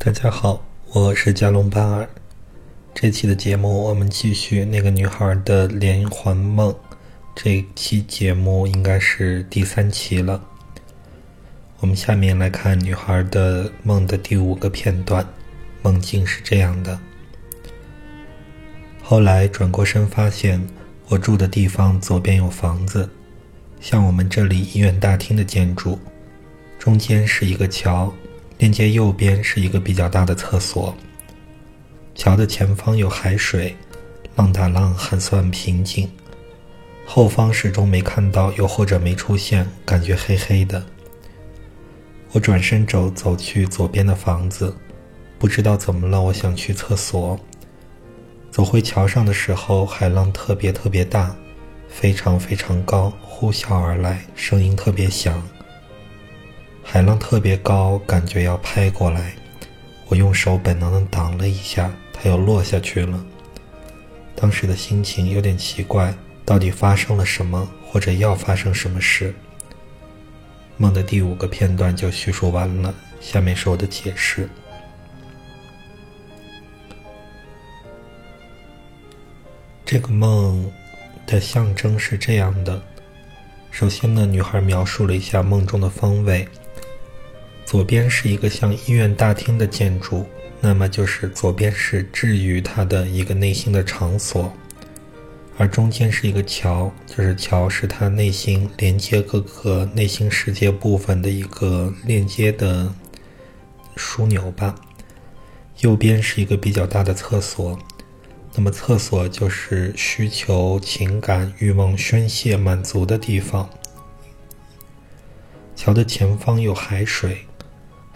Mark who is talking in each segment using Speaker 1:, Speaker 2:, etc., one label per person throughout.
Speaker 1: 大家好，我是加隆巴尔。这期的节目我们继续那个女孩的连环梦。这期节目应该是第三期了。我们下面来看女孩的梦的第五个片段。梦境是这样的：后来转过身发现，我住的地方左边有房子，像我们这里医院大厅的建筑，中间是一个桥。链接右边是一个比较大的厕所。桥的前方有海水，浪打浪还算平静。后方始终没看到，又或者没出现，感觉黑黑的。我转身走，走去左边的房子，不知道怎么了，我想去厕所。走回桥上的时候，海浪特别特别大，非常非常高，呼啸而来，声音特别响。海浪特别高，感觉要拍过来，我用手本能的挡了一下，它又落下去了。当时的心情有点奇怪，到底发生了什么，或者要发生什么事？梦的第五个片段就叙述完了，下面是我的解释。这个梦的象征是这样的：首先呢，女孩描述了一下梦中的方位。左边是一个像医院大厅的建筑，那么就是左边是治愈他的一个内心的场所，而中间是一个桥，就是桥是他内心连接各个内心世界部分的一个链接的枢纽吧。右边是一个比较大的厕所，那么厕所就是需求、情感、欲望宣泄满足的地方。桥的前方有海水。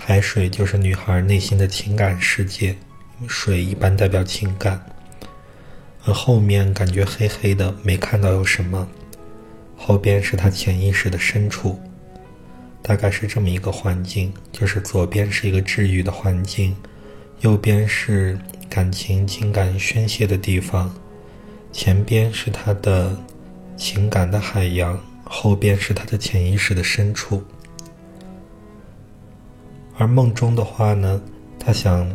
Speaker 1: 海水就是女孩内心的情感世界，水一般代表情感。而后面感觉黑黑的，没看到有什么。后边是她潜意识的深处，大概是这么一个环境，就是左边是一个治愈的环境，右边是感情情感宣泄的地方，前边是她的情感的海洋，后边是她的潜意识的深处。而梦中的话呢，他想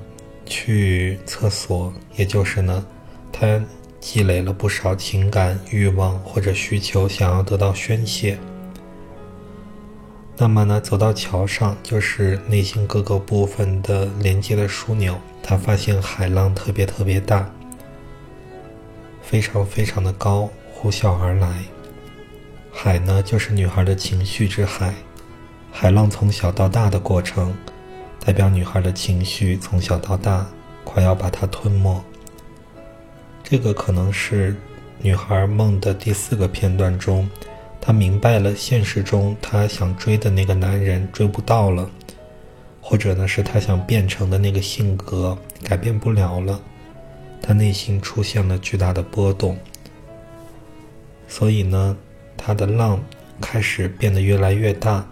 Speaker 1: 去厕所，也就是呢，他积累了不少情感、欲望或者需求，想要得到宣泄。那么呢，走到桥上，就是内心各个部分的连接的枢纽。他发现海浪特别特别大，非常非常的高，呼啸而来。海呢，就是女孩的情绪之海。海浪从小到大的过程，代表女孩的情绪从小到大，快要把她吞没。这个可能是女孩梦的第四个片段中，她明白了现实中她想追的那个男人追不到了，或者呢是她想变成的那个性格改变不了了，她内心出现了巨大的波动，所以呢，她的浪开始变得越来越大。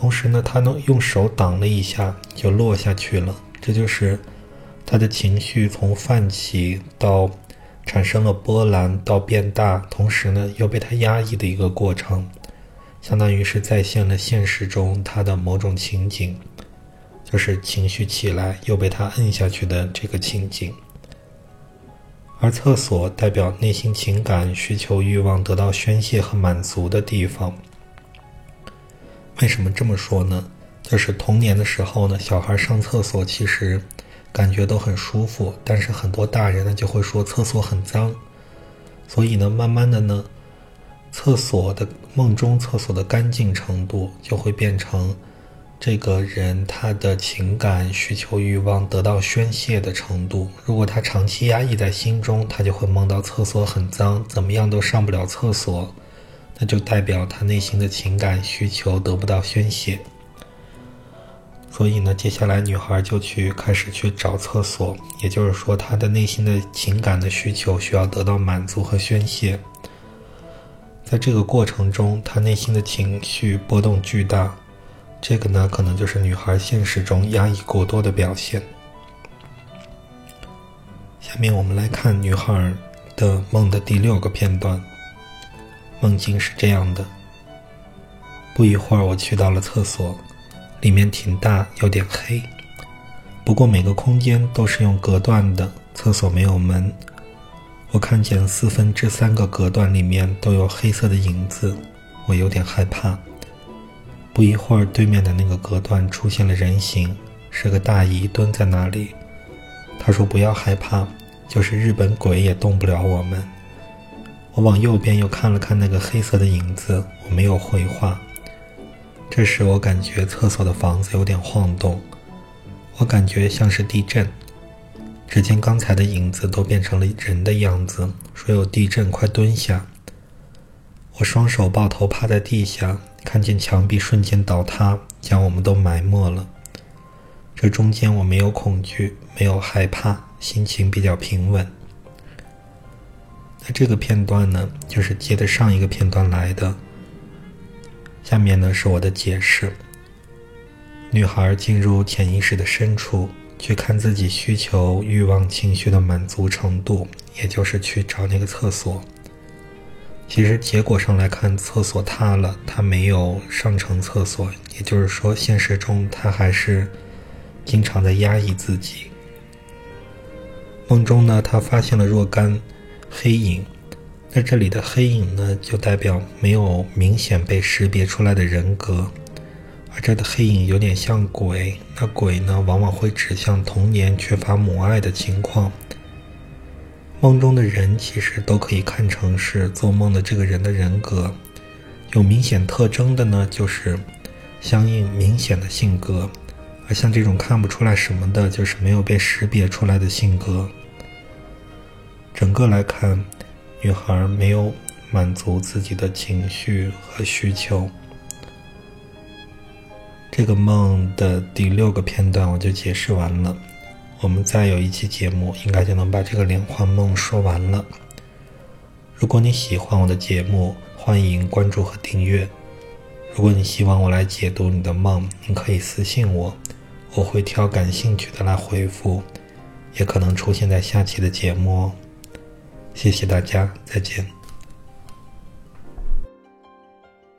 Speaker 1: 同时呢，他能用手挡了一下，就落下去了。这就是他的情绪从泛起到产生了波澜，到变大，同时呢又被他压抑的一个过程，相当于是再现了现实中他的某种情景，就是情绪起来又被他摁下去的这个情景。而厕所代表内心情感需求、欲望得到宣泄和满足的地方。为什么这么说呢？就是童年的时候呢，小孩上厕所其实感觉都很舒服，但是很多大人呢就会说厕所很脏，所以呢，慢慢的呢，厕所的梦中厕所的干净程度就会变成这个人他的情感需求欲望得到宣泄的程度。如果他长期压抑在心中，他就会梦到厕所很脏，怎么样都上不了厕所。那就代表他内心的情感需求得不到宣泄，所以呢，接下来女孩就去开始去找厕所，也就是说，她的内心的情感的需求需要得到满足和宣泄。在这个过程中，她内心的情绪波动巨大，这个呢，可能就是女孩现实中压抑过多的表现。下面我们来看女孩的梦的第六个片段。梦境是这样的：不一会儿，我去到了厕所，里面挺大，有点黑。不过每个空间都是用隔断的，厕所没有门。我看见四分之三个隔断里面都有黑色的影子，我有点害怕。不一会儿，对面的那个隔断出现了人形，是个大姨蹲在那里。她说：“不要害怕，就是日本鬼也动不了我们。”我往右边又看了看那个黑色的影子，我没有回话。这时我感觉厕所的房子有点晃动，我感觉像是地震。只见刚才的影子都变成了人的样子，说有地震，快蹲下。我双手抱头趴在地下，看见墙壁瞬间倒塌，将我们都埋没了。这中间我没有恐惧，没有害怕，心情比较平稳。那这个片段呢，就是接着上一个片段来的。下面呢是我的解释：女孩进入潜意识的深处。去看自己需求、欲望、情绪的满足程度，也就是去找那个厕所。其实结果上来看，厕所塌了，她没有上成厕所，也就是说，现实中她还是经常在压抑自己。梦中呢，她发现了若干黑影，那这里的黑影呢，就代表没有明显被识别出来的人格。而这的黑影有点像鬼，那鬼呢，往往会指向童年缺乏母爱的情况。梦中的人其实都可以看成是做梦的这个人的人格，有明显特征的呢，就是相应明显的性格；而像这种看不出来什么的，就是没有被识别出来的性格。整个来看，女孩没有满足自己的情绪和需求。这个梦的第六个片段我就解释完了。我们再有一期节目，应该就能把这个连环梦说完了。如果你喜欢我的节目，欢迎关注和订阅。如果你希望我来解读你的梦，你可以私信我，我会挑感兴趣的来回复，也可能出现在下期的节目哦。谢谢大家，再见。